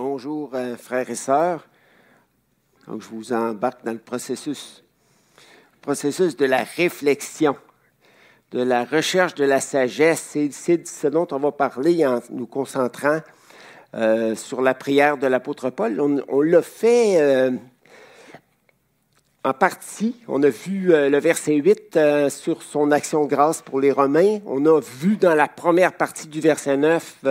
Bonjour, euh, frères et sœurs. Donc, je vous embarque dans le processus, de la réflexion, de la recherche de la sagesse. C'est ce dont on va parler en nous concentrant euh, sur la prière de l'apôtre Paul. On, l'a fait euh, en partie. On a vu le verset 8 sur son action de grâce pour les Romains. On a vu dans la première partie du verset 9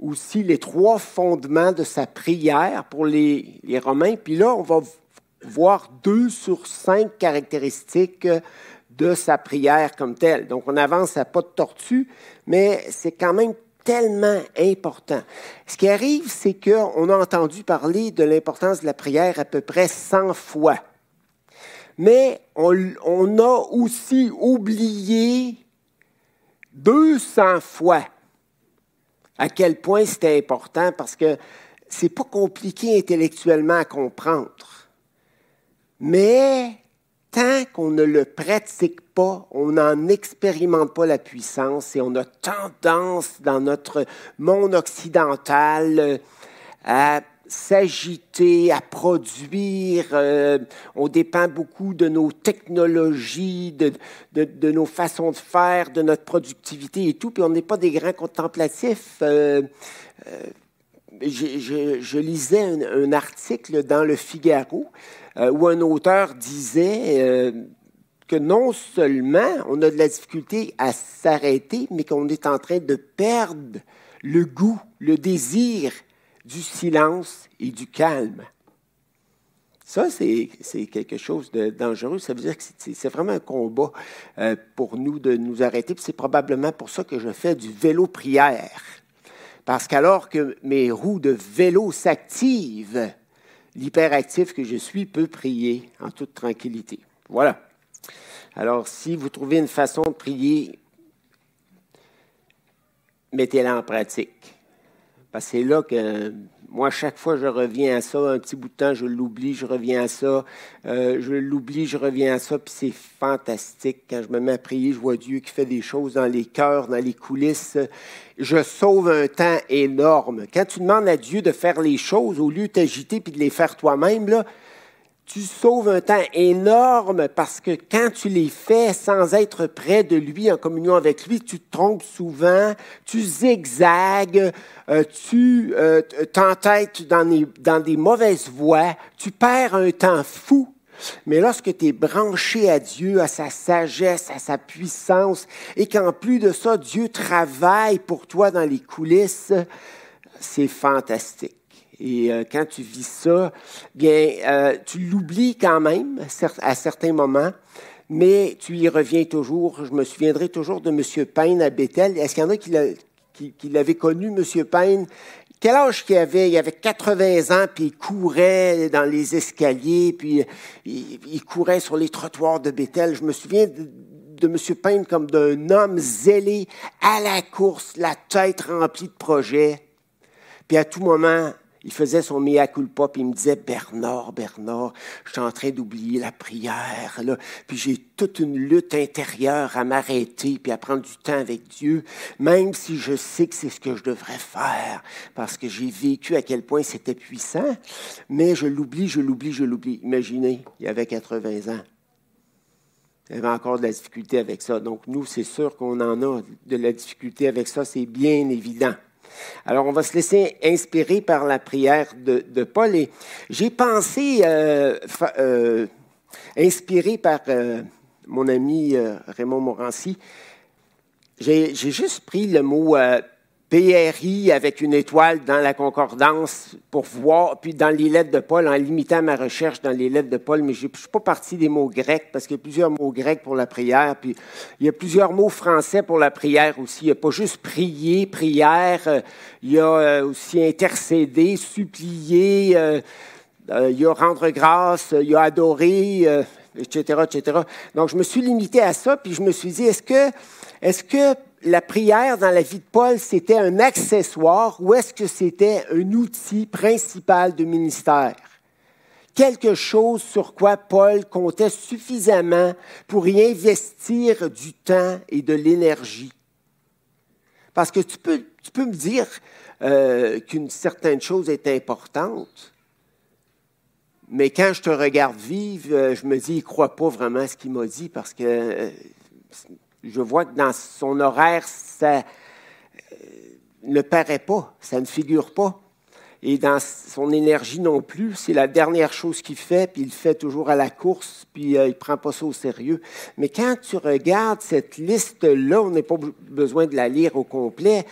aussi les trois fondements de sa prière pour les, Romains. Puis là, on va voir deux sur cinq caractéristiques de sa prière comme telle. Donc, on avance à pas de tortue, mais c'est quand même tellement important. Ce qui arrive, c'est qu'on a entendu parler de l'importance de la prière à peu près 100 fois. Mais on, on a aussi oublié 200 fois à quel point c'était important parce que c'est pas compliqué intellectuellement à comprendre. Mais tant qu'on ne le pratique pas, on n'en expérimente pas la puissance et on a tendance dans notre monde occidental euh, à s'agiter, à produire. Euh, on dépend beaucoup de nos technologies, de, de, nos façons de faire, de notre productivité et tout, puis on n'est pas des grands contemplatifs. Euh, euh, je, lisais un, article dans le Figaro où un auteur disait que non seulement on a de la difficulté à s'arrêter, mais qu'on est en train de perdre le goût, le désir du silence et du calme. Ça, c'est quelque chose de dangereux. Ça veut dire que c'est vraiment un combat euh, pour nous de nous arrêter. C'est probablement pour ça que je fais du vélo prière. Parce qu'alors que mes roues de vélo s'activent, l'hyperactif que je suis peut prier en toute tranquillité. Voilà. Alors, si vous trouvez une façon de prier, mettez-la en pratique. Parce c'est là que moi, chaque fois, je reviens à ça. Un petit bout de temps, je l'oublie, je reviens à ça. Euh, je l'oublie, je reviens à ça. Puis c'est fantastique. Quand je me mets à prier, je vois Dieu qui fait des choses dans les cœurs, dans les coulisses. Je sauve un temps énorme. Quand tu demandes à Dieu de faire les choses, au lieu de t'agiter puis de les faire toi-même, là, tu sauves un temps énorme parce que quand tu les fais sans être près de lui, en communion avec lui, tu te trompes souvent, tu zigzags, euh, tu euh, t'entêtes dans, dans des mauvaises voies, tu perds un temps fou. Mais lorsque tu es branché à Dieu, à sa sagesse, à sa puissance, et qu'en plus de ça, Dieu travaille pour toi dans les coulisses, c'est fantastique. Et euh, quand tu vis ça, bien, euh, tu l'oublies quand même à certains moments, mais tu y reviens toujours. Je me souviendrai toujours de M. Payne à Bethel. Est-ce qu'il y en a qui, l'avaient connu, M. Payne? Quel âge qu'il avait? Il avait 80 ans, puis il courait dans les escaliers, puis il, courait sur les trottoirs de Bethel. Je me souviens de, de M. Payne comme d'un homme zélé à la course, la tête remplie de projets. Puis à tout moment, il faisait son mea culpa, puis il me disait Bernard, Bernard, je suis en train d'oublier la prière, là, puis j'ai toute une lutte intérieure à m'arrêter, puis à prendre du temps avec Dieu, même si je sais que c'est ce que je devrais faire, parce que j'ai vécu à quel point c'était puissant, mais je l'oublie, je l'oublie, je l'oublie. Imaginez, il avait 80 ans. Il y avait encore de la difficulté avec ça. Donc, nous, c'est sûr qu'on en a de la difficulté avec ça, c'est bien évident. Alors, on va se laisser inspirer par la prière de, Paul. Et j'ai pensé, euh, euh, inspiré par euh, mon ami Raymond Morancy, j'ai juste pris le mot PRI avec une étoile dans la concordance pour voir, puis dans les lettres de Paul, en limitant ma recherche dans les lettres de Paul, mais je ne suis pas parti des mots grecs parce qu'il y a plusieurs mots grecs pour la prière, puis il y a plusieurs mots français pour la prière aussi. Il n'y a pas juste prier, prière, euh, il y a euh, aussi intercéder, supplier, euh, il y a rendre grâce, il y a adorer, etc., etc. Donc je me suis limité à ça, puis je me suis dit, est-ce que, est-ce que la prière dans la vie de Paul, c'était un accessoire ou est-ce que c'était un outil principal de ministère? Quelque chose sur quoi Paul comptait suffisamment pour y investir du temps et de l'énergie. Parce que tu peux, me dire euh, qu'une certaine chose est importante, mais quand je te regarde vivre, euh, je me dis, il ne croit pas vraiment à ce qu'il m'a dit parce que euh, je vois que dans son horaire, ça ne paraît pas, ça ne figure pas et dans son énergie non plus. C'est la dernière chose qu'il fait, puis il le fait toujours à la course, puis euh, il ne prend pas ça au sérieux. Mais quand tu regardes cette liste-là, on n'a pas besoin de la lire au complet,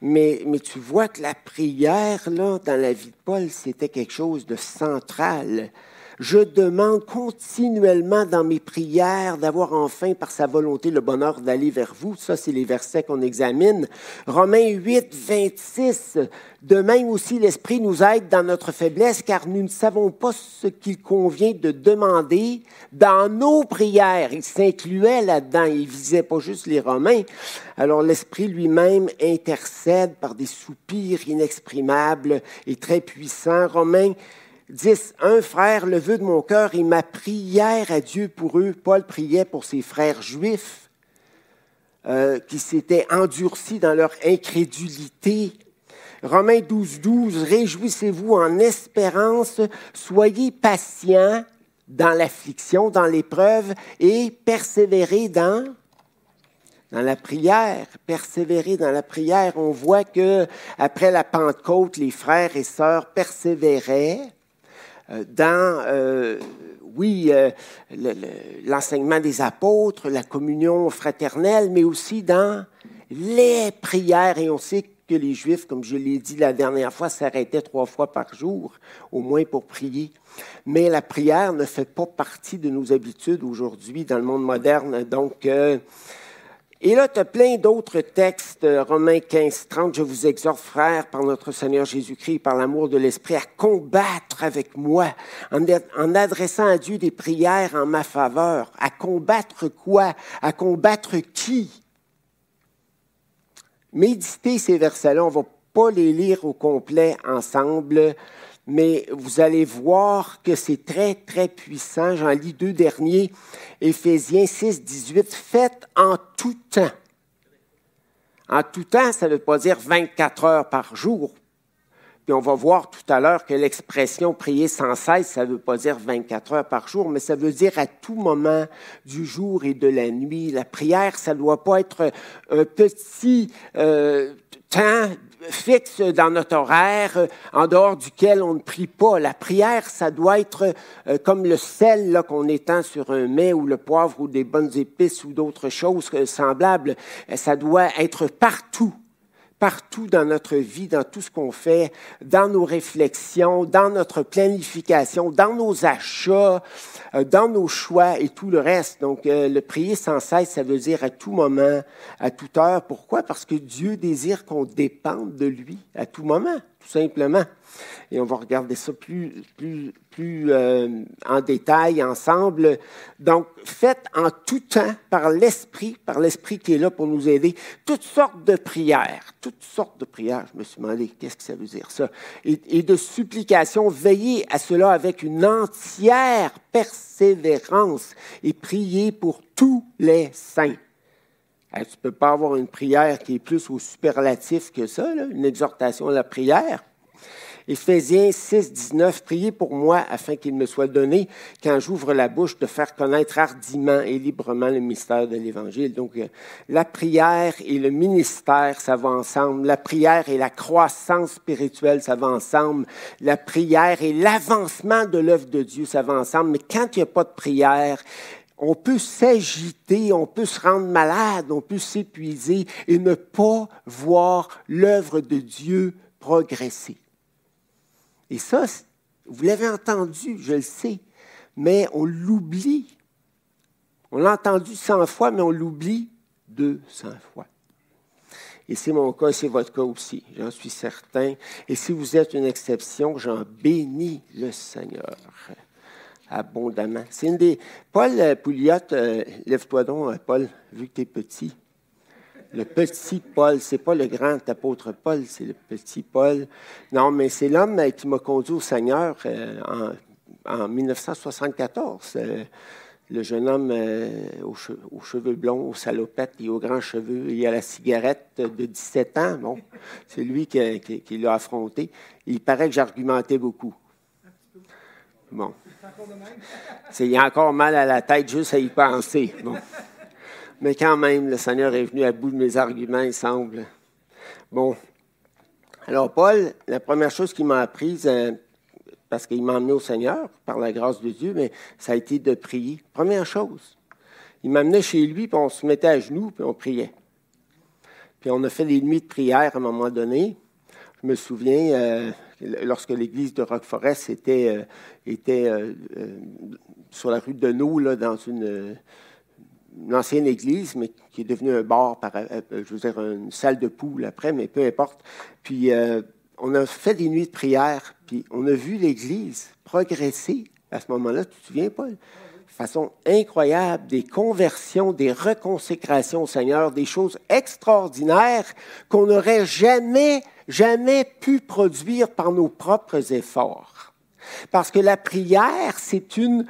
mais, mais tu vois que la prière, là, dans la vie de Paul, c'était quelque chose de central. Je demande continuellement dans mes prières d'avoir enfin par sa volonté le bonheur d'aller vers vous. Ça, c'est les versets qu'on examine. Romains 8, 26. De même aussi, l'Esprit nous aide dans notre faiblesse, car nous ne savons pas ce qu'il convient de demander dans nos prières. Il s'incluait là-dedans, il visait pas juste les Romains. Alors l'Esprit lui-même intercède par des soupirs inexprimables et très puissants. Romains 10. Un frère, le vœu de mon cœur et ma prière à Dieu pour eux. Paul priait pour ses frères juifs euh, qui s'étaient endurcis dans leur incrédulité. Romains 12, 12. Réjouissez-vous en espérance, soyez patients dans l'affliction, dans l'épreuve et persévérez dans la prière, persévérer dans la prière. On voit que après la Pentecôte, les frères et sœurs persévéraient dans, euh, oui, euh, l'enseignement des apôtres, la communion fraternelle, mais aussi dans les prières. Et on sait que les Juifs, comme je l'ai dit la dernière fois, s'arrêtaient trois fois par jour, au moins pour prier. Mais la prière ne fait pas partie de nos habitudes aujourd'hui dans le monde moderne. Donc, et là, tu as plein d'autres textes, euh, Romains 15, 30. Je vous exhorte, frères, par notre Seigneur Jésus-Christ, par l'amour de l'Esprit, à combattre avec moi, en, en, adressant à Dieu des prières en ma faveur. À combattre quoi? À combattre qui? Méditez ces versets-là. On ne va pas les lire au complet ensemble mais vous allez voir que c'est très, très puissant. J'en lis deux derniers. Éphésiens 6, 18. Faites en tout temps. En tout temps, ça ne veut pas dire 24 heures par jour. Puis on va voir tout à l'heure que l'expression prier sans cesse, ça ne veut pas dire 24 heures par jour, mais ça veut dire à tout moment du jour et de la nuit. La prière, ça ne doit pas être un petit euh, temps fixe dans notre horaire, euh, en dehors duquel on ne prie pas. La prière, ça doit être euh, comme le sel qu'on étend sur un mets ou le poivre ou des bonnes épices ou d'autres choses semblables. Ça doit être partout partout dans notre vie, dans tout ce qu'on fait, dans nos réflexions, dans notre planification, dans nos achats, euh, dans nos choix et tout le reste. Donc, euh, le prier sans cesse, ça veut dire à tout moment, à toute heure. Pourquoi? Parce que Dieu désire qu'on dépende de lui à tout moment, tout simplement et on va regarder ça plus, plus, plus euh, en détail ensemble. Donc, faites en tout temps par l'Esprit, par l'Esprit qui est là pour nous aider, toutes sortes de prières, toutes sortes de prières. Je me suis demandé, qu'est-ce que ça veut dire ça? Et, et de supplications, veillez à cela avec une entière persévérance et priez pour tous les saints. Tu ne peux pas avoir une prière qui est plus au superlatif que ça, une exhortation à la prière. Éphésiens 6, 19, priez pour moi afin qu'il me soit donné, quand j'ouvre la bouche, de faire connaître hardiment et librement le mystère de l'Évangile. Donc, euh, la prière et le ministère, ça va ensemble. La prière et la croissance spirituelle, ça va ensemble. La prière et l'avancement de l'œuvre de Dieu, ça va ensemble. Mais quand il n'y a pas de prière, on peut s'agiter, on peut se rendre malade, on peut s'épuiser et ne pas voir l'œuvre de Dieu progresser. Et ça, vous l'avez entendu, je le sais, mais on l'oublie. On l'a entendu 100 fois, mais on l'oublie 200 fois. Et c'est mon cas, c'est votre cas aussi, j'en suis certain. Et si vous êtes une exception, j'en bénis le Seigneur abondamment. Paul Pouliot, euh, lève-toi donc, euh, Paul, vu que tu es petit. Le petit Paul, c'est pas le grand apôtre Paul, c'est le petit Paul. Non, mais c'est l'homme qui m'a conduit au Seigneur euh, en, 1974. Euh, le jeune homme euh, aux, cheveux blonds, aux salopettes et aux grands cheveux et à la cigarette de 17 ans. Bon, c'est lui qui, qui, l'a affronté. Il paraît que j'argumentais beaucoup. Bon. Il y a encore mal à la tête juste à y penser. Mais quand même, le Seigneur est venu à bout de mes arguments, il semble. Bon. Alors, Paul, la première chose qu'il m'a apprise, euh, parce qu'il m'a emmené au Seigneur, par la grâce de Dieu, mais ça a été de prier. Première chose. Il m'amenait chez lui, puis on se mettait à genoux, puis on priait. Puis on a fait des nuits de prière à un moment donné. Je me souviens, euh, lorsque l'église de Roqueforest était, euh, était sur la rue de là, dans une ancienne église, mais qui est devenue un bar, par, euh, je veux dire, une salle de poule après, mais peu importe. Puis euh, on a fait des nuits de prière, puis on a vu l'église progresser à ce moment-là. Tu te souviens, Paul? Façon incroyable, des conversions, des reconsécrations au Seigneur, des choses extraordinaires qu'on n'aurait jamais, jamais pu produire par nos propres efforts. Parce que la prière, c'est une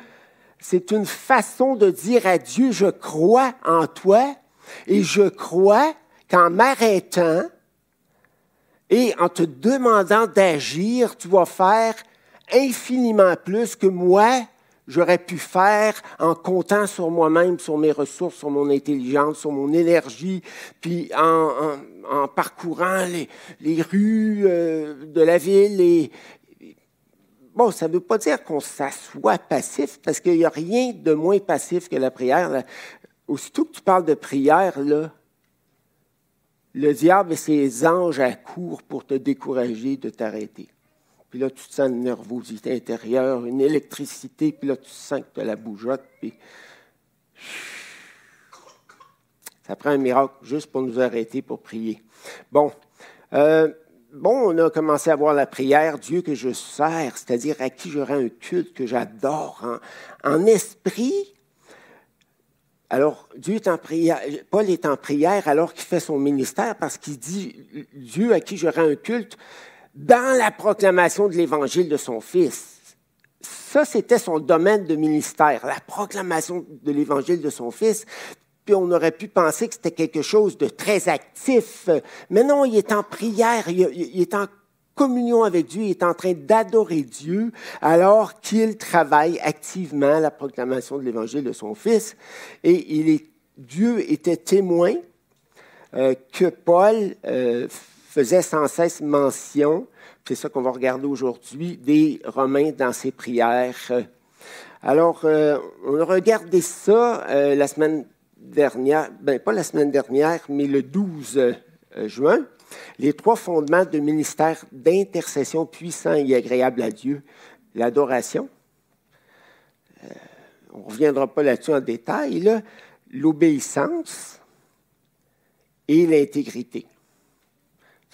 c'est une façon de dire à Dieu, je crois en toi et je crois qu'en m'arrêtant et en te demandant d'agir, tu vas faire infiniment plus que moi, j'aurais pu faire en comptant sur moi-même, sur mes ressources, sur mon intelligence, sur mon énergie, puis en, parcourant les, rues euh, de la ville et, Bon, ça ne veut pas dire qu'on s'assoit passif, parce qu'il n'y a rien de moins passif que la prière. Aussitôt que tu parles de prière, là, le diable et ses anges accourent pour te décourager de t'arrêter. Puis là, tu te sens une nervosité intérieure, une électricité, puis là, tu sens que tu as la bougeotte, puis... Ça prend un miracle juste pour nous arrêter pour prier. Bon, euh, bon, on a commencé à voir la prière, Dieu que je sers, c'est-à-dire à qui j'aurai un culte que j'adore en, esprit. Alors, Dieu est en prière, Paul est en prière alors qu'il fait son ministère parce qu'il dit Dieu à qui j'aurai un culte dans la proclamation de l'évangile de son Fils. Ça, c'était son domaine de ministère, la proclamation de l'évangile de son Fils puis on aurait pu penser que c'était quelque chose de très actif. Mais non, il est en prière, il, est en communion avec Dieu, il est en train d'adorer Dieu alors qu'il travaille activement la proclamation de l'évangile de son Fils. Et il est, Dieu était témoin euh, que Paul euh, faisait sans cesse mention, c'est ça qu'on va regarder aujourd'hui, des Romains dans ses prières. Alors, euh, on a regardé ça la semaine dernière, ben, pas la semaine dernière, mais le 12 euh, juin, les trois fondements de ministère d'intercession puissant et agréable à Dieu, l'adoration. Euh, on ne reviendra pas là-dessus en détail, l'obéissance et l'intégrité.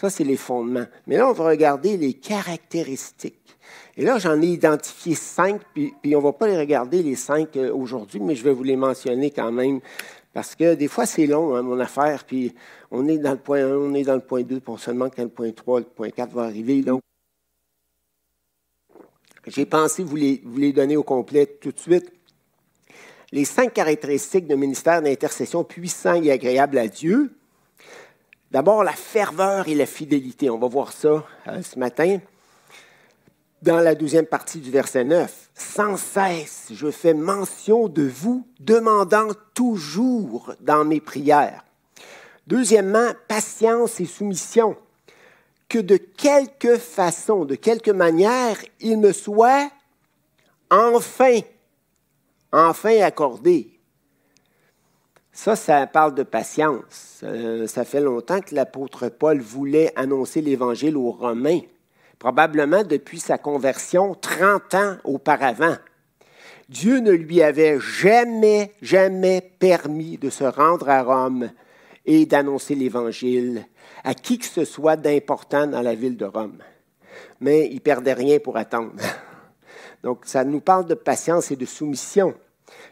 Ça, c'est les fondements. Mais là, on va regarder les caractéristiques. Et là, j'en ai identifié cinq, puis, on ne va pas les regarder les cinq euh, aujourd'hui, mais je vais vous les mentionner quand même parce que des fois, c'est long, hein, mon affaire, puis on est dans le point 1, on est dans le point 2, puis on se demande quand le point 3, le point 4 va arriver. Donc, j'ai pensé vous les, vous les donner au complet tout de suite. Les cinq caractéristiques d'un ministère d'intercession puissant et agréable à Dieu. D'abord, la ferveur et la fidélité. On va voir ça euh, ce matin dans la deuxième partie du verset 9. Sans cesse, je fais mention de vous, demandant toujours dans mes prières. Deuxièmement, patience et soumission. Que de quelque façon, de quelque manière, il me soit enfin, enfin accordé. Ça, ça parle de patience. Euh, ça fait longtemps que l'apôtre Paul voulait annoncer l'Évangile aux Romains probablement depuis sa conversion 30 ans auparavant. Dieu ne lui avait jamais, jamais permis de se rendre à Rome et d'annoncer l'Évangile à qui que ce soit d'important dans la ville de Rome. Mais il perdait rien pour attendre. Donc, ça nous parle de patience et de soumission,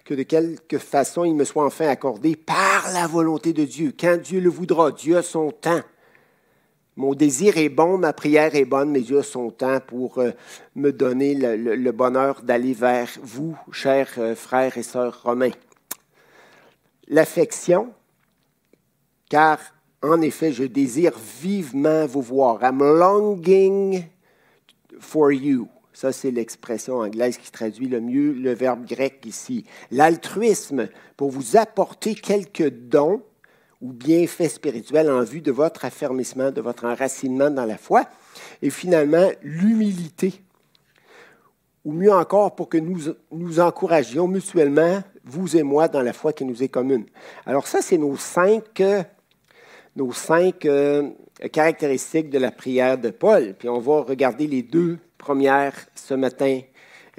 que de quelque façon il me soit enfin accordé par la volonté de Dieu. Quand Dieu le voudra, Dieu a son temps. Mon désir est bon, ma prière est bonne, mes yeux sont temps pour euh, me donner le, bonheur d'aller vers vous, chers euh, frères et sœurs romains. L'affection, car en effet, je désire vivement vous voir. I'm longing for you. Ça, c'est l'expression anglaise qui traduit le mieux le verbe grec ici. L'altruisme, pour vous apporter quelques dons ou bienfaits spirituels en vue de votre affermissement, de votre enracinement dans la foi. Et finalement, l'humilité, ou mieux encore, pour que nous nous encouragions mutuellement, vous et moi, dans la foi qui nous est commune. Alors ça, c'est nos cinq, nos cinq euh, caractéristiques de la prière de Paul. Puis on va regarder les deux première ce matin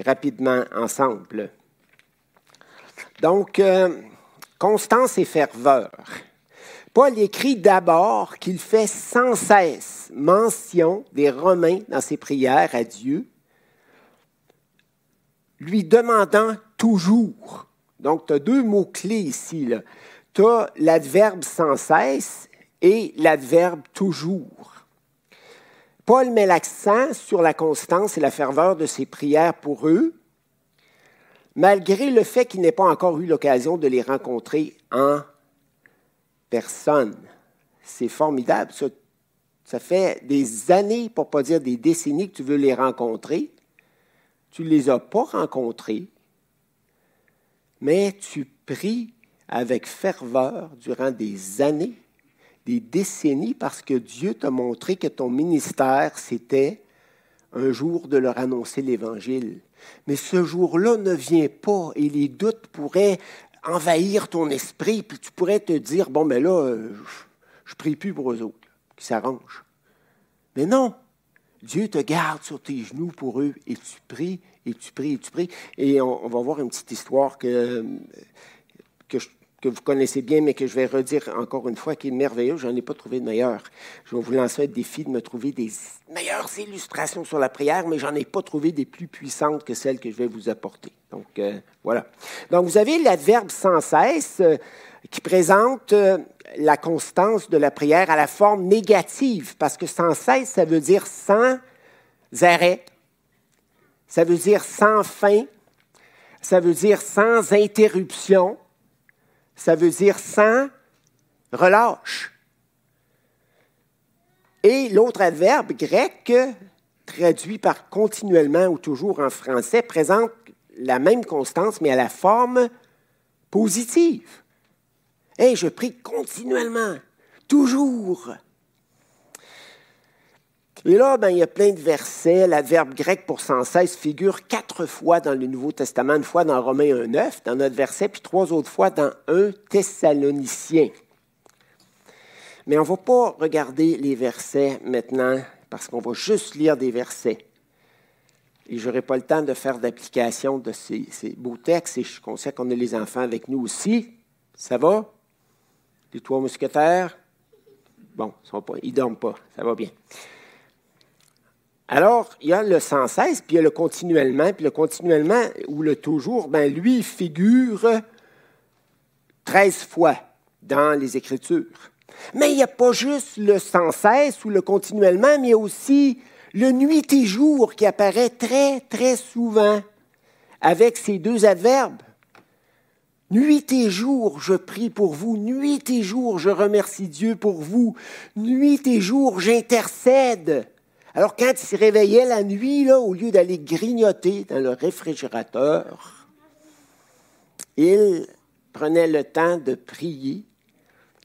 rapidement ensemble. Donc, euh, constance et ferveur. Paul écrit d'abord qu'il fait sans cesse mention des Romains dans ses prières à Dieu, lui demandant toujours. Donc, tu as deux mots-clés ici. Tu as l'adverbe sans cesse et l'adverbe toujours. Paul met l'accent sur la constance et la ferveur de ses prières pour eux, malgré le fait qu'il n'ait pas encore eu l'occasion de les rencontrer en personne. C'est formidable. Ça, fait des années, pour ne pas dire des décennies, que tu veux les rencontrer. Tu ne les as pas rencontrés, mais tu pries avec ferveur durant des années des décennies parce que Dieu t'a montré que ton ministère, c'était un jour de leur annoncer l'Évangile. Mais ce jour-là ne vient pas et les doutes pourraient envahir ton esprit, puis tu pourrais te dire, bon, mais là, je ne prie plus pour eux autres, qui s'arrangent. Mais non, Dieu te garde sur tes genoux pour eux et tu pries, et tu pries, et tu pries. Et on, on va voir une petite histoire que, que je que vous connaissez bien, mais que je vais redire encore une fois, qui est merveilleux. Je n'en ai pas trouvé de meilleur. Je vais vous lancer un défi de me trouver des meilleures illustrations sur la prière, mais j'en ai pas trouvé des plus puissantes que celles que je vais vous apporter. Donc, euh, voilà. Donc, vous avez l'adverbe sans cesse euh, qui présente euh, la constance de la prière à la forme négative, parce que sans cesse, ça veut dire sans arrêt, ça veut dire sans fin, ça veut dire sans interruption ça veut dire sans relâche. Et l'autre adverbe grec, traduit par continuellement ou toujours en français, présente la même constance, mais à la forme positive. Et je prie continuellement, toujours. Et là, ben, il y a plein de versets. L'adverbe grec pour sans cesse figure quatre fois dans le Nouveau Testament, une fois dans Romains 1.9, dans notre verset, puis trois autres fois dans 1 Thessalonicien. Mais on ne va pas regarder les versets maintenant, parce qu'on va juste lire des versets. Et je n'aurai pas le temps de faire d'application de ces, beaux textes, et je suis qu'on a les enfants avec nous aussi. Ça va? Les trois mousquetaires? Bon, ils ne dorment pas, ça va bien. Alors, il y a le sans cesse, puis il y a le continuellement, puis le continuellement ou le toujours, ben lui figure 13 fois dans les Écritures. Mais il n'y a pas juste le sans cesse ou le continuellement, mais il y a aussi le nuit et jour qui apparaît très, très souvent avec ces deux adverbes. Nuit et jour, je prie pour vous. Nuit et jour, je remercie Dieu pour vous. Nuit et jour, j'intercède alors, quand il se réveillait la nuit, là, au lieu d'aller grignoter dans le réfrigérateur, il prenait le temps de prier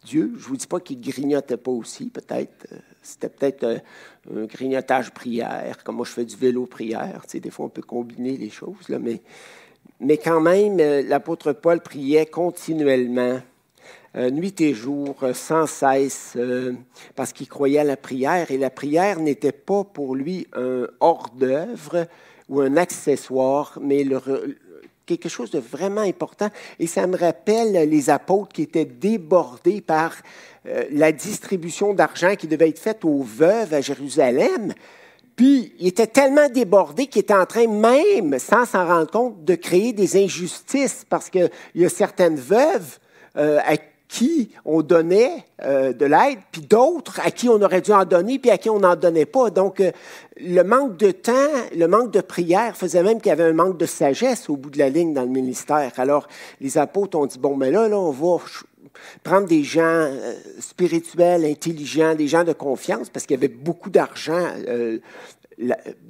Dieu. Je ne vous dis pas qu'il grignotait pas aussi, peut-être. Euh, c'était peut-être euh, un grignotage prière, comme moi je fais du vélo prière. Tu sais, des fois, on peut combiner les choses, là, mais, mais quand même, euh, l'apôtre Paul priait continuellement euh, nuit et jour, euh, sans cesse, euh, parce qu'il croyait à la prière. Et la prière n'était pas pour lui un hors-d'œuvre ou un accessoire, mais quelque chose de vraiment important. Et ça me rappelle les apôtres qui étaient débordés par la distribution d'argent qui devait être faite aux veuves à Jérusalem. Puis, il était tellement débordé qu'il était en train même, sans s'en rendre compte, de créer des injustices parce qu'il y a certaines veuves qui on donnait euh, de l'aide, puis d'autres à qui on aurait dû en donner, puis à qui on n'en donnait pas. Donc, euh, le manque de temps, le manque de prière faisait même qu'il y avait un manque de sagesse au bout de la ligne dans le ministère. Alors, les apôtres ont dit, bon, mais là, là, on va prendre des gens euh, spirituels, intelligents, des gens de confiance, parce qu'il y avait beaucoup d'argent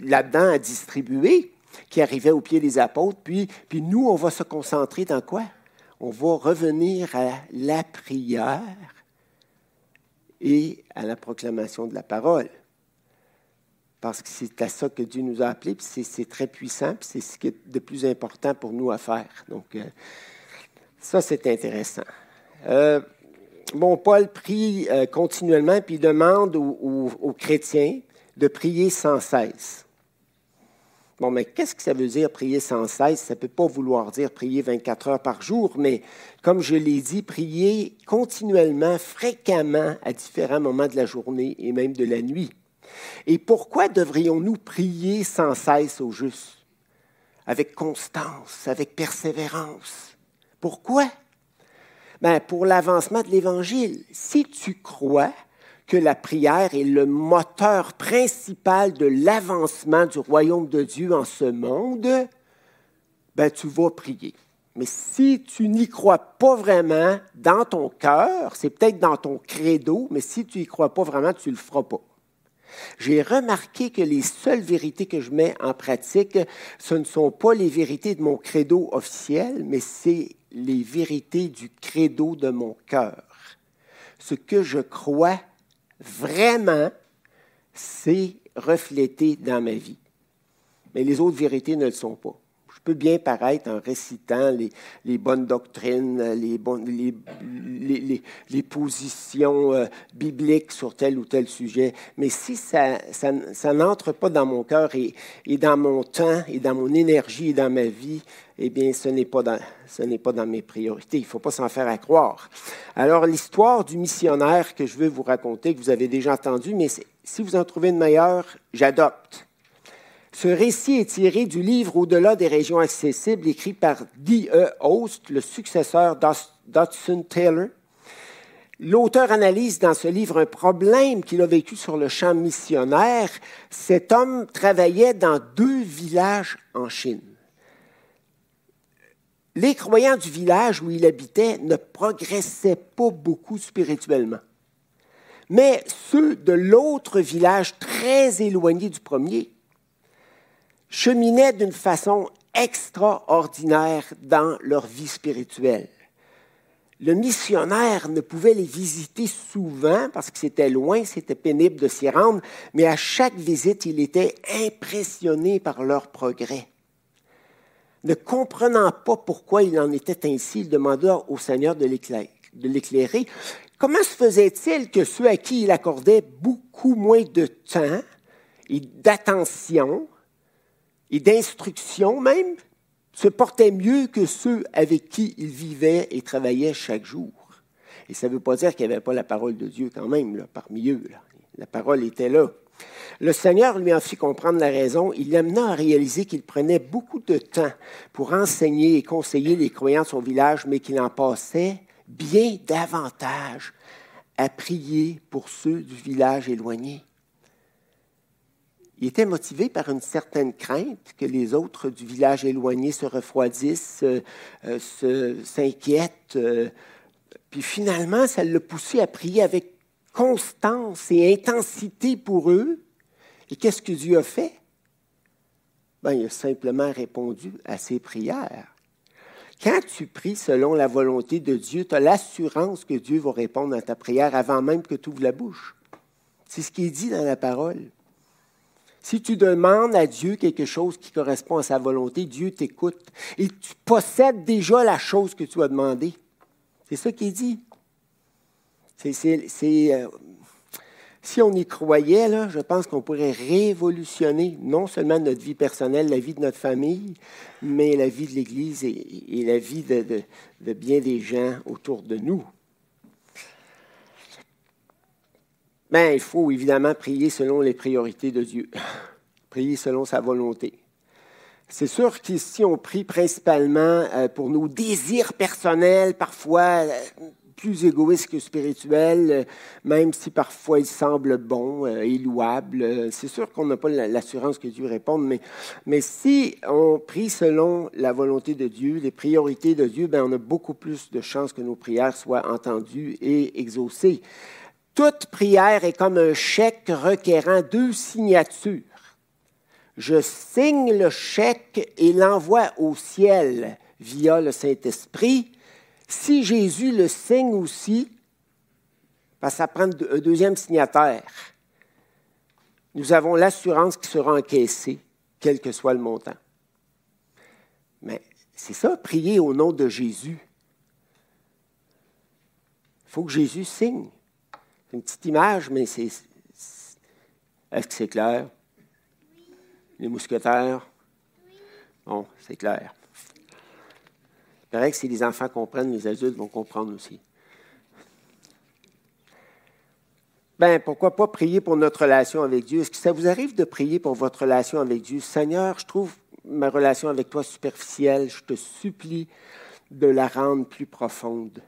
là-dedans à distribuer qui arrivait au pied des apôtres. Puis nous, on va se concentrer dans quoi? On va revenir à la prière et à la proclamation de la parole. Parce que c'est à ça que Dieu nous a appelés, puis c'est très puissant, puis c'est ce qui est de plus important pour nous à faire. Donc, euh, ça, c'est intéressant. Euh, bon, Paul prie euh, continuellement, puis il demande aux chrétiens de prier sans cesse. Bon, mais qu'est-ce que ça veut dire prier sans cesse? Ça ne peut pas vouloir dire prier 24 heures par jour, mais comme je l'ai dit, prier continuellement, fréquemment, à différents moments de la journée et même de la nuit. Et pourquoi devrions-nous prier sans cesse au juste? Avec constance, avec persévérance. Pourquoi? Ben, pour l'avancement de l'Évangile. Si tu crois que la prière est le moteur principal de l'avancement du royaume de Dieu en ce monde, ben tu vas prier. Mais si tu n'y crois pas vraiment dans ton cœur, c'est peut-être dans ton credo, mais si tu n'y crois pas vraiment, tu ne le feras pas. J'ai remarqué que les seules vérités que je mets en pratique, ce ne sont pas les vérités de mon credo officiel, mais c'est les vérités du credo de mon cœur. Ce que je crois vraiment, c'est reflété dans ma vie. Mais les autres vérités ne le sont pas. Peux bien paraître en récitant les, bonnes doctrines, les, bonnes, les, positions euh, bibliques sur tel ou tel sujet, mais si ça, ça, n'entre pas dans mon cœur et, et, dans mon temps et dans mon énergie et dans ma vie, eh bien, ce n'est pas dans, ce n'est pas dans mes priorités. Il ne faut pas s'en faire à croire. Alors, l'histoire du missionnaire que je veux vous raconter, que vous avez déjà entendu, mais si vous en trouvez une meilleure, j'adopte. Ce récit est tiré du livre Au-delà des régions accessibles, écrit par D.E. Host, le successeur d'Hudson Taylor. L'auteur analyse dans ce livre un problème qu'il a vécu sur le champ missionnaire. Cet homme travaillait dans deux villages en Chine. Les croyants du village où il habitait ne progressaient pas beaucoup spirituellement. Mais ceux de l'autre village très éloigné du premier cheminaient d'une façon extraordinaire dans leur vie spirituelle. Le missionnaire ne pouvait les visiter souvent parce que c'était loin, c'était pénible de s'y rendre, mais à chaque visite, il était impressionné par leur progrès. Ne comprenant pas pourquoi il en était ainsi, il demanda au Seigneur de l'éclairer. Comment se faisait-il que ceux à qui il accordait beaucoup moins de temps et d'attention et d'instruction même se portaient mieux que ceux avec qui il vivait et travaillait chaque jour? Et ça ne veut pas dire qu'il n'y avait pas la parole de Dieu quand même parmi eux. La parole était là. Le Seigneur lui en fit comprendre la raison. Il l'amena à réaliser qu'il prenait beaucoup de temps pour enseigner et conseiller les croyants de son village, mais qu'il en passait bien davantage à prier pour ceux du village éloigné. Il était motivé par une certaine crainte que les autres du village éloigné se refroidissent, euh, s'inquiètent. Euh, puis finalement, ça l'a poussé à prier avec constance et intensité pour eux, et qu'est-ce que Dieu a fait? Ben, il a simplement répondu à ses prières. Quand tu pries selon la volonté de Dieu, tu as l'assurance que Dieu va répondre à ta prière avant même que tu ouvres la bouche. C'est ce qui est dit dans la parole. Si tu demandes à Dieu quelque chose qui correspond à sa volonté, Dieu t'écoute. Et tu possèdes déjà la chose que tu as demandé. C'est ça qui est dit. Euh, si on y croyait, je pense qu'on pourrait révolutionner non seulement notre vie personnelle, la vie de notre famille, mais la vie de l'Église et, la vie de, bien des gens autour de nous. Ben, il faut évidemment prier selon les priorités de Dieu, prier selon sa volonté. C'est sûr qu'ici, on prie principalement euh, pour nos désirs personnels, parfois euh, plus égoïste que spirituel, même si parfois il semble bon et louable. C'est sûr qu'on n'a pas l'assurance que Dieu réponde, mais, mais si on prie selon la volonté de Dieu, les priorités de Dieu, ben on a beaucoup plus de chances que nos prières soient entendues et exaucées. Toute prière est comme un chèque requérant deux signatures. Je signe le chèque et l'envoie au ciel via le Saint-Esprit. Si Jésus le signe aussi, parce que ça prend un deuxième signataire, nous avons l'assurance qu'il sera encaissé, quel que soit le montant. Mais c'est ça, prier au nom de Jésus. Il faut que Jésus signe une petite image, mais c'est. Est-ce que c'est clair? Les mousquetaires? Bon, c'est clair. Il paraît que si les enfants comprennent, les adultes vont comprendre aussi. Ben, pourquoi pas prier pour notre relation avec Dieu? Est-ce que ça vous arrive de prier pour votre relation avec Dieu? Seigneur, je trouve ma relation avec toi superficielle. Je te supplie de la rendre plus profonde.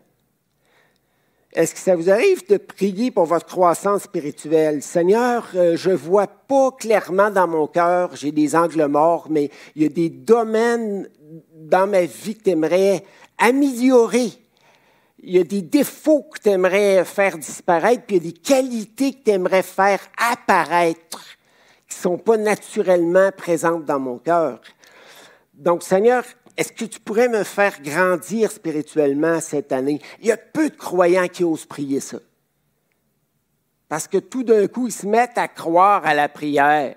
Est-ce que ça vous arrive de prier pour votre croissance spirituelle? Seigneur, euh, je vois pas clairement dans mon cœur, j'ai des angles morts, mais il y a des domaines dans ma vie que tu aimerais améliorer. Il y a des défauts que tu aimerais faire disparaître, puis il y a des qualités que tu aimerais faire apparaître, qui sont pas naturellement présentes dans mon cœur. Donc, Seigneur, est-ce que tu pourrais me faire grandir spirituellement cette année? Il y a peu de croyants qui osent prier ça. Parce que tout d'un coup, ils se mettent à croire à la prière,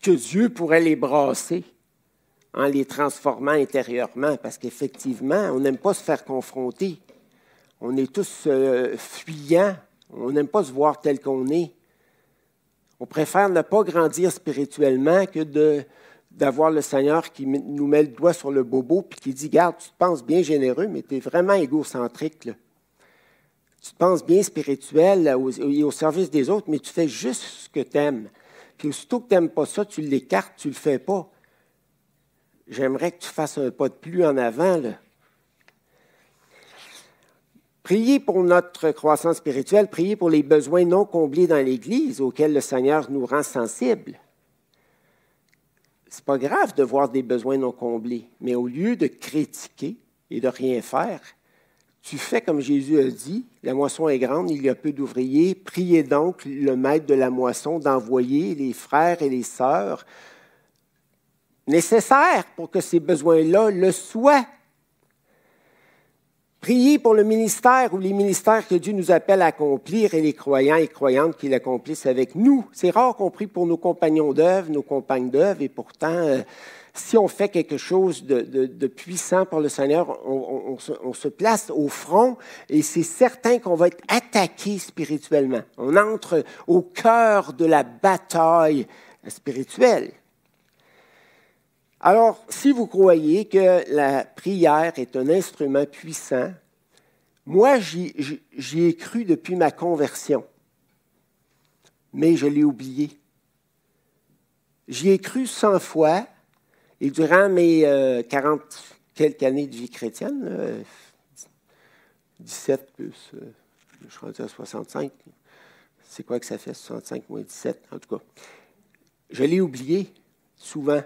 que Dieu pourrait les brasser en les transformant intérieurement, parce qu'effectivement, on n'aime pas se faire confronter. On est tous euh, fuyants, on n'aime pas se voir tel qu'on est. On préfère ne pas grandir spirituellement que de d'avoir le Seigneur qui nous met le doigt sur le bobo puis qui dit Garde, tu te penses bien généreux, mais tu es vraiment égocentrique. Tu te penses bien spirituel et au, service des autres, mais tu fais juste ce que tu aimes. Puis aussitôt que tu n'aimes pas ça, tu l'écartes, tu ne le fais pas. J'aimerais que tu fasses un pas de plus en avant. Là. Priez pour notre croissance spirituelle, priez pour les besoins non comblés dans l'Église auxquels le Seigneur nous rend sensibles c'est pas grave de voir des besoins non comblés, mais au lieu de critiquer et de rien faire, tu fais comme Jésus a dit, la moisson est grande, il y a peu d'ouvriers, priez donc le maître de la moisson d'envoyer les frères et les sœurs nécessaires pour que ces besoins-là le soient. Priez pour le ministère ou les ministères que Dieu nous appelle à accomplir et les croyants et croyantes qui l'accomplissent avec nous. C'est rare qu'on prie pour nos compagnons d'œuvre, nos compagnes d'œuvre, et pourtant, euh, si on fait quelque chose de, puissant pour le Seigneur, on, se, place au front et c'est certain qu'on va être attaqué spirituellement. On entre au cœur de la bataille spirituelle. Alors, si vous croyez que la prière est un instrument puissant, moi, j'y ai cru depuis ma conversion, mais je l'ai oublié. J'y ai cru cent fois, et durant mes euh, quarante quelques années de vie chrétienne, 17 plus, euh, je suis rendu à 65, c'est quoi que ça fait, 65 moins 17, en tout cas. Je l'ai oublié souvent.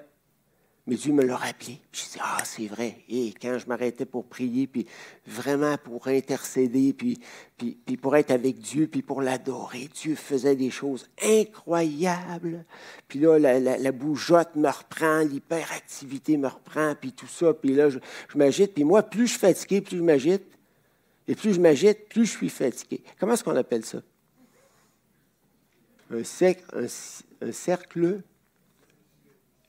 Mais Dieu me l'a rappelé. Je dis, ah, c'est vrai. Et quand je m'arrêtais pour prier, puis vraiment pour intercéder, puis, puis, pour être avec Dieu, puis pour l'adorer, Dieu faisait des choses incroyables. Puis là, la, bougeotte me reprend, l'hyperactivité me reprend, puis tout ça. Puis là, je, m'agite. Puis moi, plus je suis fatigué, plus je m'agite. Et plus je m'agite, plus je suis fatigué. Comment est-ce qu'on appelle ça? Un, un cercle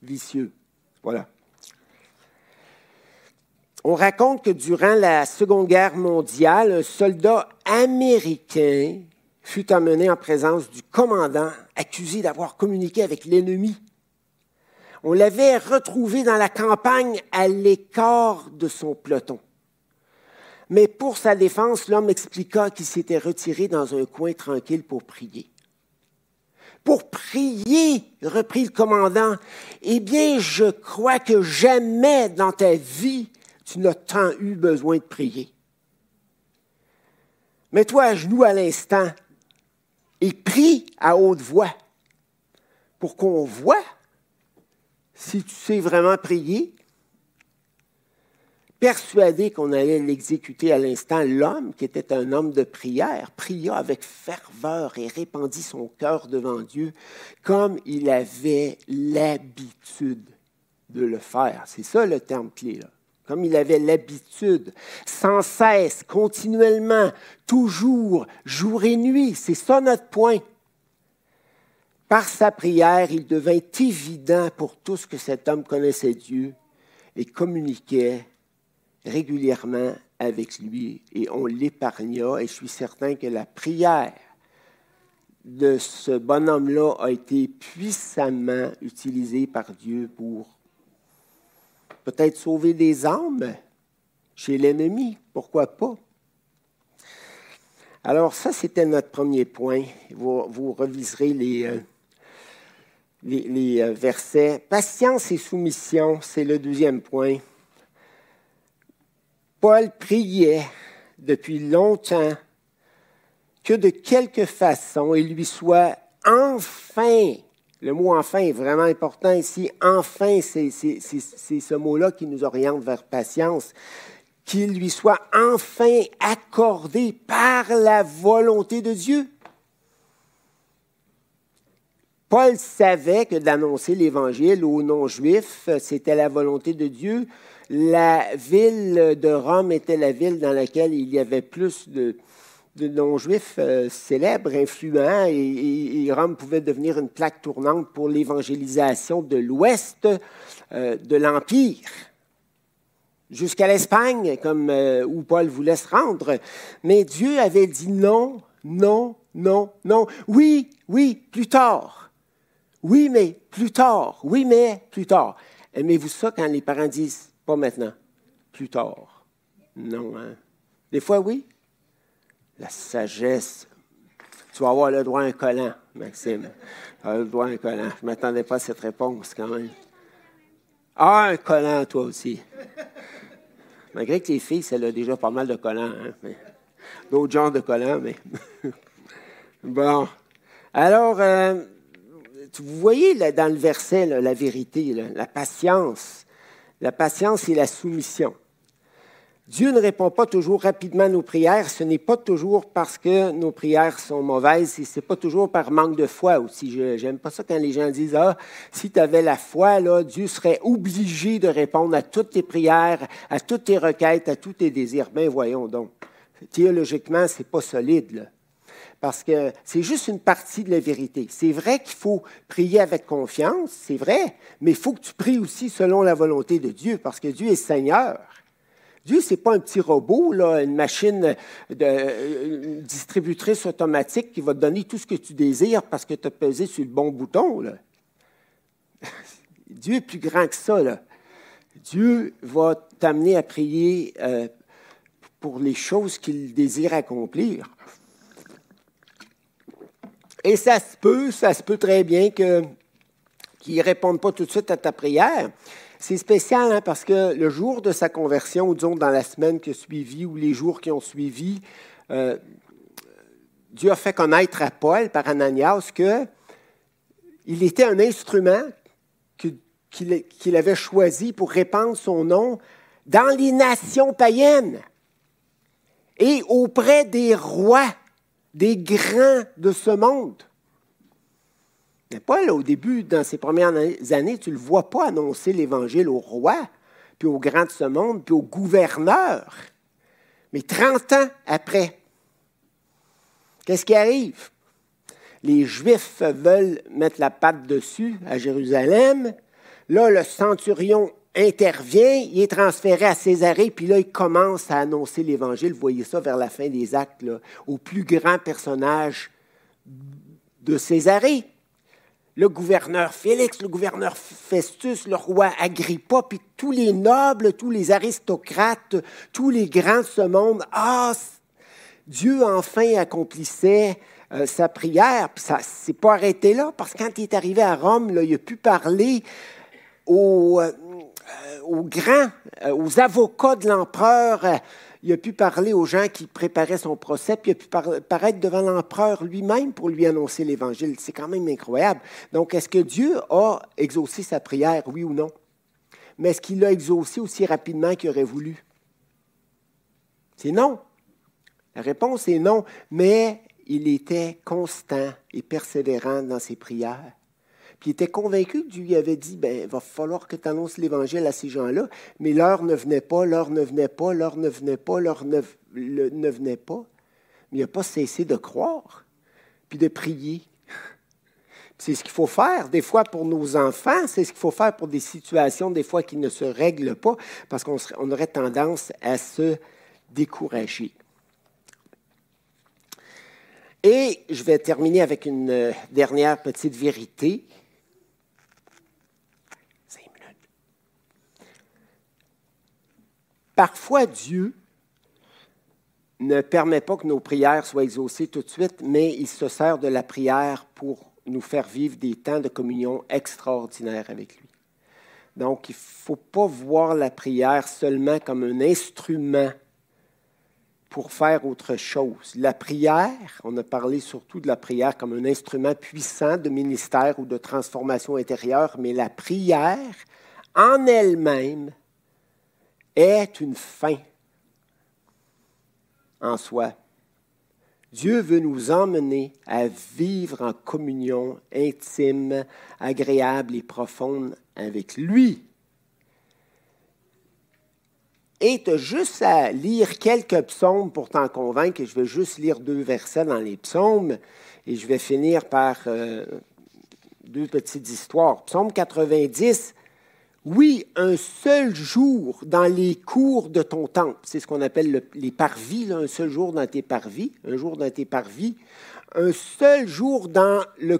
vicieux. Voilà. On raconte que durant la Seconde Guerre mondiale, un soldat américain fut emmené en présence du commandant accusé d'avoir communiqué avec l'ennemi. On l'avait retrouvé dans la campagne à l'écart de son peloton. Mais pour sa défense, l'homme expliqua qu'il s'était retiré dans un coin tranquille pour prier pour prier, reprit le commandant. Eh bien, je crois que jamais dans ta vie tu n'as tant eu besoin de prier. Mets-toi à genoux à l'instant et prie à haute voix pour qu'on voit si tu sais vraiment prier. Persuadé qu'on allait l'exécuter à l'instant, l'homme, qui était un homme de prière, pria avec ferveur et répandit son cœur devant Dieu comme il avait l'habitude de le faire. C'est ça le terme clé. Comme il avait l'habitude, sans cesse, continuellement, toujours, jour et nuit. C'est ça notre point. Par sa prière, il devint évident pour tous que cet homme connaissait Dieu et communiquait régulièrement avec lui. Et on l'épargna. Et je suis certain que la prière de ce bonhomme-là a été puissamment utilisée par Dieu pour peut-être sauver des âmes chez l'ennemi, pourquoi pas. Alors ça, c'était notre premier point. Vous, reviserez les, euh, les, euh, versets. Patience et soumission, c'est le deuxième point. Paul priait depuis longtemps que de quelque façon il lui soit enfin le mot enfin est vraiment important ici. Enfin, c'est ce mot-là qui nous oriente vers patience. Qu'il lui soit enfin accordé par la volonté de Dieu. Paul savait que d'annoncer l'Évangile aux non-juifs, c'était la volonté de Dieu. La ville de Rome était la ville dans laquelle il y avait plus de, non-juifs euh, célèbres, influents, et, Rome pouvait devenir une plaque tournante pour l'évangélisation de l'ouest euh, de l'Empire, jusqu'à l'Espagne, comme euh, où Paul voulait se rendre. Mais Dieu avait dit non, non, non, non. Oui, oui, plus tard. Oui, mais plus tard. Oui, mais plus tard. Aimez-vous ça quand les parents disent pas maintenant, plus tard? Non, hein? Des fois, oui, la sagesse. Tu vas avoir le droit à un collant, Maxime. Tu as le droit à un collant. Je ne m'attendais pas à cette réponse quand même. Ah, un collant, toi aussi. Malgré que les filles, ça a déjà pas mal de collants. Hein, d'autres genres de collants, mais. bon. Alors, euh, vous voyez dans le verset la vérité, la patience. La patience et la soumission. Dieu ne répond pas toujours rapidement à nos prières. Ce n'est pas toujours parce que nos prières sont mauvaises et ce n'est pas toujours par manque de foi aussi. Je n'aime pas ça quand les gens disent Ah, si tu avais la foi, là, Dieu serait obligé de répondre à toutes tes prières, à toutes tes requêtes, à tous tes désirs. Bien, voyons donc. Théologiquement, ce n'est pas solide. Parce que c'est juste une partie de la vérité. C'est vrai qu'il faut prier avec confiance, c'est vrai, mais il faut que tu pries aussi selon la volonté de Dieu, parce que Dieu est Seigneur. Dieu, ce n'est pas un petit robot, là, une machine distributrice automatique qui va te donner tout ce que tu désires parce que tu as pesé sur le bon bouton. Dieu est plus grand que ça. Dieu va t'amener à prier euh, pour les choses qu'il désire accomplir. Et ça se peut, ça se peut très bien que, qu'il ne réponde pas tout de suite à ta prière. C'est spécial hein, parce que le jour de sa conversion, ou disons dans la semaine qui a suivi ou les jours qui ont suivi, euh, Dieu a fait connaître à Paul par Ananias que il était un instrument qu'il avait choisi pour répandre son nom dans les nations païennes et auprès des rois, des grands de ce monde. Mais Paul, au début, dans ses premières années, tu ne le vois pas annoncer l'Évangile au roi, puis aux grands de ce monde, puis aux gouverneurs. Mais 30 ans après, qu'est-ce qui arrive? Les Juifs veulent mettre la patte dessus à Jérusalem. Là, le centurion intervient, il est transféré à Césarée, puis là, il commence à annoncer l'Évangile. Vous voyez ça vers la fin des actes, au plus grand personnage de Césarée le gouverneur Félix, le gouverneur Festus, le roi Agrippa, puis tous les nobles, tous les aristocrates, tous les grands de ce monde. Ah, Dieu enfin accomplissait euh, sa prière. Puis ça s'est pas arrêté là, parce que quand il est arrivé à Rome, là, il a pu parler aux, euh, aux grands, euh, aux avocats de l'empereur. il a pu parler aux gens qui préparaient son procès, puis il a pu paraître devant l'empereur lui-même pour lui annoncer l'Évangile. C'est quand même incroyable. Donc, est-ce que Dieu a exaucé sa prière, oui ou non? Mais est-ce qu'il l'a exaucé aussi rapidement qu'il aurait voulu? C'est non. La réponse est non, mais il était constant et persévérant dans ses prières. Puis il était convaincu que Dieu lui avait dit, ben, il va falloir que tu annonces l'Évangile à ces gens-là, mais l'heure ne venait pas, l'heure ne venait pas, l'heure ne venait pas, l'heure ne, ne venait pas. Mais il n'a pas cessé de croire, puis de prier. C'est ce qu'il faut faire des fois pour nos enfants, c'est ce qu'il faut faire pour des situations des fois qui ne se règlent pas, parce qu'on aurait tendance à se décourager. Et je vais terminer avec une euh, dernière petite vérité. Cinq minutes. Parfois, Dieu ne permet pas que nos prières soient exaucées tout de suite, mais il se sert de la prière pour nous faire vivre des temps de communion extraordinaires avec lui. Donc, il ne faut pas voir la prière seulement comme un instrument pour faire autre chose. La prière, on a parlé surtout de la prière comme un instrument puissant de ministère ou de transformation intérieure, mais la prière en elle-même est une fin en soi. Dieu veut nous emmener à vivre en communion intime, agréable et profonde avec lui. Et tu as juste à lire quelques psaumes pour t'en convaincre. Et je vais juste lire deux versets dans les psaumes. Et je vais finir par euh, deux petites histoires. Psaume 90. Oui, un seul jour dans les cours de ton temple. C'est ce qu'on appelle les parvis, un seul jour dans tes parvis. Un jour dans tes parvis. Un seul jour dans le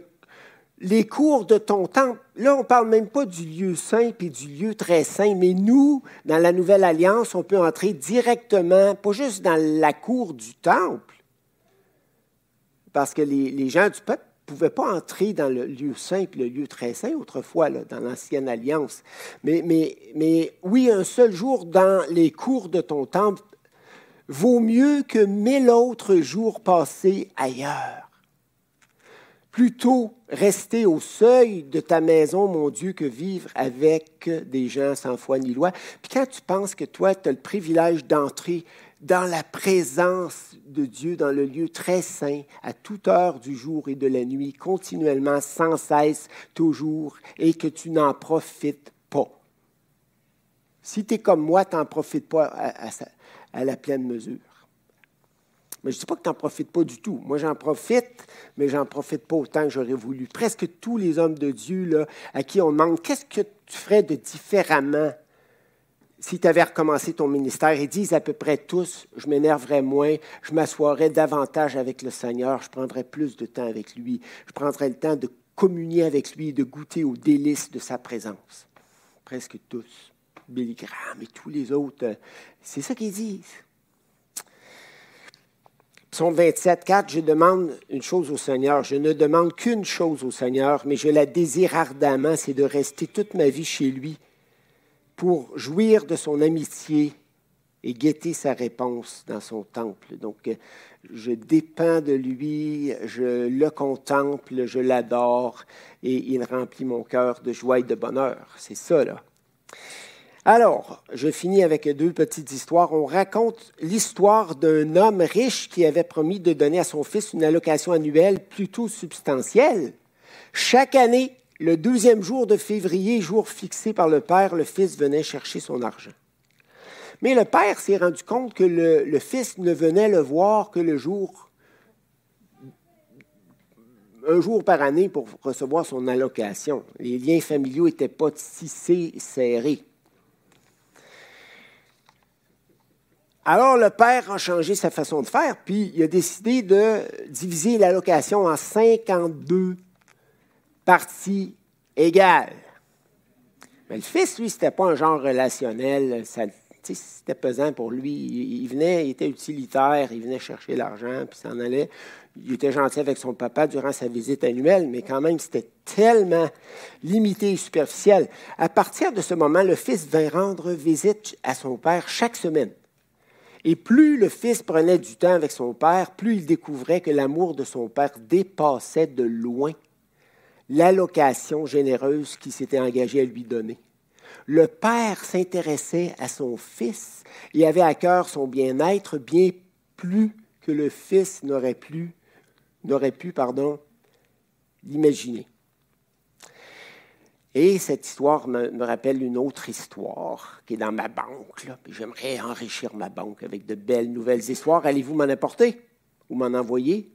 les cours de ton temple, là, on ne parle même pas du lieu saint et du lieu très saint, mais nous, dans la Nouvelle Alliance, on peut entrer directement, pas juste dans la cour du temple, parce que les, gens du peuple pouvaient pas entrer dans le lieu saint le lieu très saint autrefois, dans l'Ancienne Alliance. Mais, mais, mais oui, un seul jour dans les cours de ton temple vaut mieux que mille autres jours passés ailleurs. Plutôt rester au seuil de ta maison, mon Dieu, que vivre avec des gens sans foi ni loi. Puis quand tu penses que toi, tu as le privilège d'entrer dans la présence de Dieu, dans le lieu très saint, à toute heure du jour et de la nuit, continuellement, sans cesse, toujours, et que tu n'en profites pas. Si tu es comme moi, tu n'en profites pas à la pleine mesure. Mais je ne dis pas que tu n'en profites pas du tout. Moi, j'en profite, mais j'en profite pas autant que j'aurais voulu. Presque tous les hommes de Dieu là, à qui on demande qu'est-ce que tu ferais de différemment si tu avais recommencé ton ministère, ils disent à peu près tous, je m'énerverais moins, je m'assoirais davantage avec le Seigneur, je prendrais plus de temps avec lui, je prendrais le temps de communier avec lui, de goûter aux délices de sa présence. Presque tous. Billy Graham et tous les autres, c'est ça qu'ils disent. Psaume 27, 4, je demande une chose au Seigneur. Je ne demande qu'une chose au Seigneur, mais je la désire ardemment, c'est de rester toute ma vie chez lui pour jouir de son amitié et guetter sa réponse dans son temple. Donc, euh, je dépends de lui, je le contemple, je l'adore et il remplit mon cœur de joie et de bonheur. C'est ça, là. Alors, je finis avec deux petites histoires. On raconte l'histoire d'un homme riche qui avait promis de donner à son fils une allocation annuelle plutôt substantielle. Chaque année, le deuxième jour de février, jour fixé par le père, le fils venait chercher son argent. Mais le père s'est rendu compte que le, fils ne venait le voir que le jour, un jour par année pour recevoir son allocation. Les liens familiaux n'étaient pas tissés serrés. Alors le père a changé sa façon de faire, puis il a décidé de diviser l'allocation en 52 parties égales. Mais le fils, lui, c'était pas un genre relationnel. C'était pesant pour lui. Il, venait, il était utilitaire, il venait chercher l'argent, puis s'en allait. Il était gentil avec son papa durant sa visite annuelle, mais quand même, c'était tellement limité et superficiel. À partir de ce moment, le fils vint rendre visite à son père chaque semaine. Et plus le fils prenait du temps avec son père, plus il découvrait que l'amour de son père dépassait de loin l'allocation généreuse qu'il s'était engagé à lui donner. Le père s'intéressait à son fils et avait à cœur son bien-être bien plus que le fils n'aurait pu, l'imaginer. Et cette histoire me, rappelle une autre histoire qui est dans ma banque. J'aimerais enrichir ma banque avec de belles nouvelles histoires. Allez-vous m'en apporter ou m'en envoyer?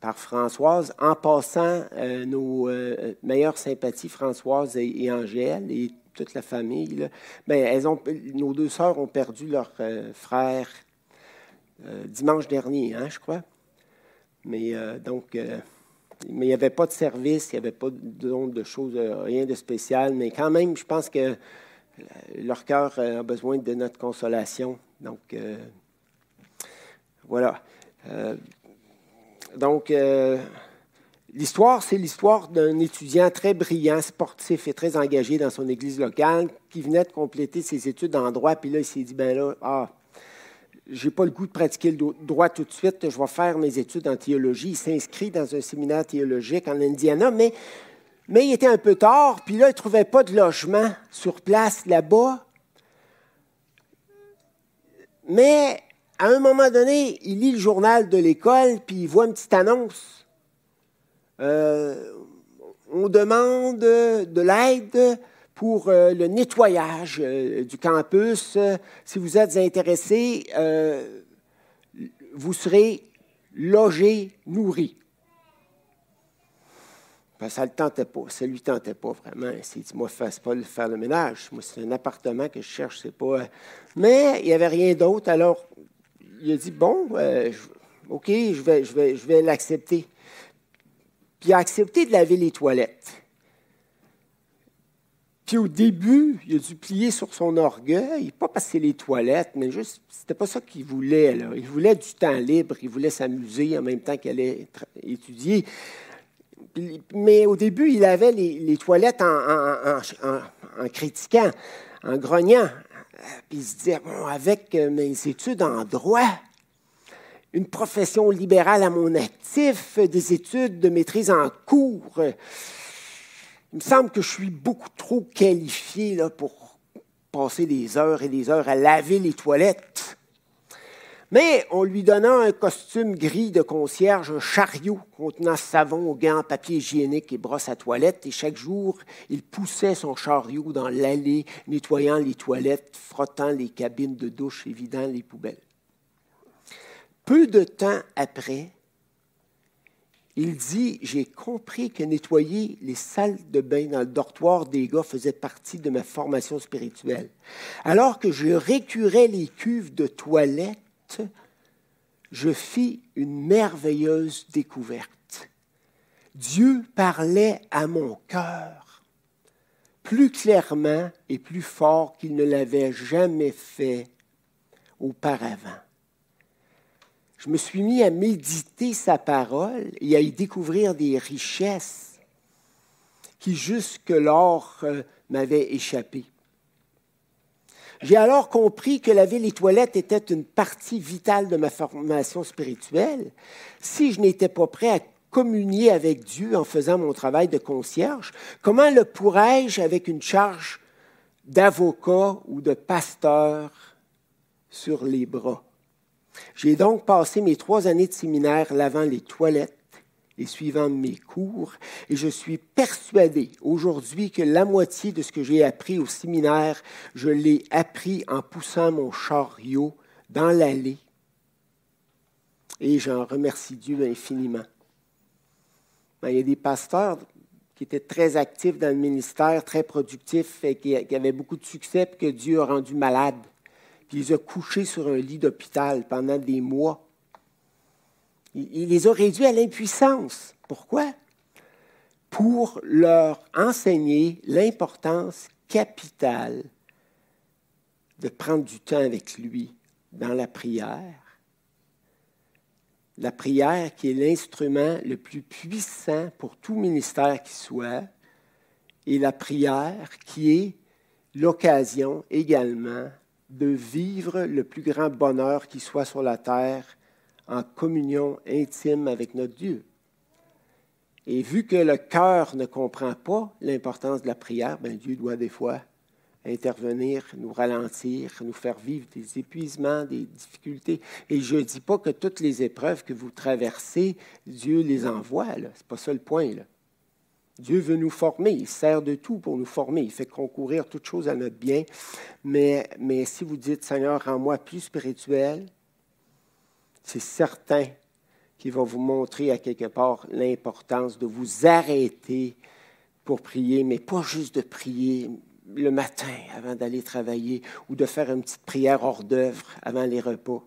Par Françoise, en passant euh, nos euh, meilleures sympathies, Françoise et, Angèle, et toute la famille. Ben, nos deux sœurs ont perdu leur euh, frère dimanche dernier, hein, je crois. Mais donc, il n'y avait pas de service, il n'y avait pas de, de choses, rien de spécial, mais quand même, je pense que leur cœur a besoin de notre consolation. Donc, voilà. Donc, l'histoire, c'est l'histoire d'un étudiant très brillant, sportif et très engagé dans son église locale qui venait de compléter ses études en droit, puis là, il s'est dit, ben là, ah, j'ai pas le goût de pratiquer le droit tout de suite, je vais faire mes études en théologie. Il s'inscrit dans un séminaire théologique en Indiana, mais, mais il était un peu tard, puis là, il ne trouvait pas de logement sur place là-bas. Mais à un moment donné, il lit le journal de l'école, puis il voit une petite annonce. Euh, on demande de l'aide pour euh, le nettoyage euh, du campus. si vous êtes intéressé, euh, vous serez logé, nourri. Ben, ça ne le tentait pas. Ça ne lui tentait pas vraiment. Il s'est dit, moi, fais pas faire le ménage. Moi, c'est un appartement que je cherche, c'est pas... Mais il n'y avait rien d'autre. Alors, il a dit, bon, OK, je vais, l'accepter. Puis il a accepté de laver les toilettes. Puis au début, il a dû plier sur son orgueil, pas passer les toilettes, mais juste, c'était pas ça qu'il voulait. Il voulait du temps libre, il voulait s'amuser en même temps qu'il allait étudier. Mais au début, il avait les, toilettes en, en, critiquant, en grognant. Puis il se disait, bon, avec mes études en droit, une profession libérale à mon actif, des études de maîtrise en cours, il me semble que je suis beaucoup trop qualifié là, pour passer des heures et des heures à laver les toilettes. Mais en lui donnant un costume gris de concierge, un chariot contenant savon, gants, papier hygiénique et brosse à toilette, et chaque jour, il poussait son chariot dans l'allée, nettoyant les toilettes, frottant les cabines de douche et vidant les poubelles. Peu de temps après, il dit J'ai compris que nettoyer les salles de bain dans le dortoir des gars faisait partie de ma formation spirituelle. Alors que je récurais les cuves de toilette, je fis une merveilleuse découverte. Dieu parlait à mon cœur plus clairement et plus fort qu'il ne l'avait jamais fait auparavant je me suis mis à méditer sa parole et à y découvrir des richesses qui jusque-lors euh, m'avaient échappé. J'ai alors compris que laver les toilettes était une partie vitale de ma formation spirituelle. Si je n'étais pas prêt à communier avec Dieu en faisant mon travail de concierge, comment le pourrais-je avec une charge d'avocat ou de pasteur sur les bras? J'ai donc passé mes trois années de séminaire lavant les toilettes et suivant mes cours, et je suis persuadé aujourd'hui que la moitié de ce que j'ai appris au séminaire, je l'ai appris en poussant mon chariot dans l'allée. Et j'en remercie Dieu infiniment. Ben, il y a des pasteurs qui étaient très actifs dans le ministère, très productifs qui, avaient beaucoup de succès, que Dieu a rendu malade puis les a couchés sur un lit d'hôpital pendant des mois. Il, les a réduits à l'impuissance. Pourquoi? Pour leur enseigner l'importance capitale de prendre du temps avec lui dans la prière. La prière qui est l'instrument le plus puissant pour tout ministère qui soit, et la prière qui est l'occasion également de vivre le plus grand bonheur qui soit sur la terre en communion intime avec notre Dieu. Et vu que le cœur ne comprend pas l'importance de la prière, ben Dieu doit des fois intervenir, nous ralentir, nous faire vivre des épuisements, des difficultés. Et je ne dis pas que toutes les épreuves que vous traversez, Dieu les envoie. Ce n'est pas ça le point. Dieu veut nous former, il sert de tout pour nous former, il fait concourir toutes choses à notre bien. Mais, mais si vous dites, Seigneur, rends-moi plus spirituel, c'est certain qu'il va vous montrer à quelque part l'importance de vous arrêter pour prier, mais pas juste de prier le matin avant d'aller travailler ou de faire une petite prière hors d'œuvre avant les repas.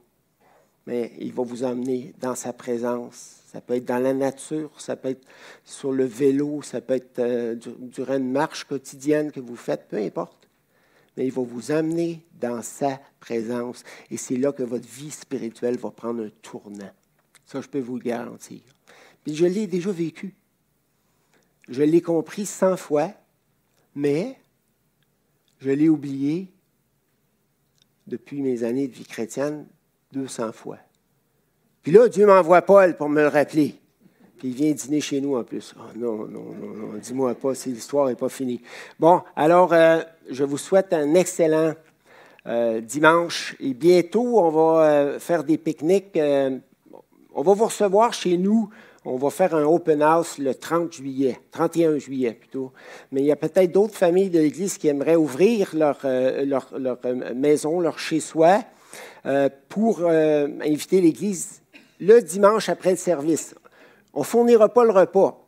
Mais il va vous emmener dans sa présence ça peut être dans la nature, ça peut être sur le vélo, ça peut être euh, durant une marche quotidienne que vous faites, peu importe. Mais il va vous amener dans sa présence. Et c'est là que votre vie spirituelle va prendre un tournant. Ça, je peux vous le garantir. Puis je l'ai déjà vécu. Je l'ai compris cent fois, mais je l'ai oublié depuis mes années de vie chrétienne 200 fois. Puis là, Dieu m'envoie Paul pour me le rappeler. Puis il vient dîner chez nous en plus. Oh, non, non, non, non, dis-moi pas l'histoire n'est pas finie. Bon, alors, euh, je vous souhaite un excellent euh, dimanche. Et bientôt, on va euh, faire des pique-niques. on va vous recevoir chez nous. On va faire un open house le 30 juillet, 31 juillet plutôt. Mais il y a peut-être d'autres familles de l'Église qui aimeraient ouvrir leur, maison, leur chez-soi, pour inviter l'Église le dimanche après le service. On ne fournira pas le repas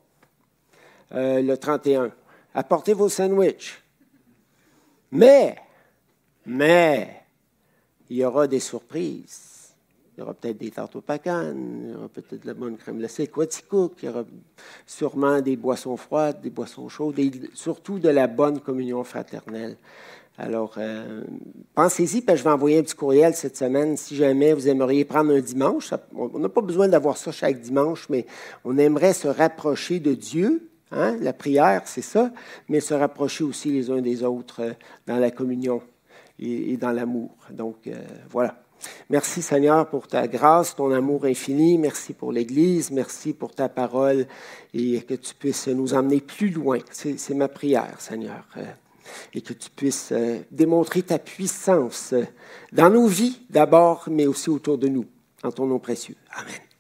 euh, le 31. Apportez vos sandwichs. Mais, mais, il y aura des surprises. Il y aura peut-être des tartes au pacan, il y aura peut-être de la bonne crème glacée quaticook, il y aura sûrement des boissons froides, des boissons chaudes, et surtout de la bonne communion fraternelle. Alors, euh, pensez-y, puis je vais envoyer un petit courriel cette semaine si jamais vous aimeriez prendre un dimanche. on n'a pas besoin d'avoir ça chaque dimanche, mais on aimerait se rapprocher de Dieu. Hein? La prière, c'est ça, mais se rapprocher aussi les uns des autres euh, dans la communion et, dans l'amour. Donc, euh, voilà. Merci Seigneur pour ta grâce, ton amour infini. Merci pour l'Église. Merci pour ta parole et que tu puisses nous emmener plus loin. C'est ma prière, Seigneur et que tu puisses euh, démontrer ta puissance euh, dans nos vies d'abord, mais aussi autour de nous, en ton nom précieux. Amen.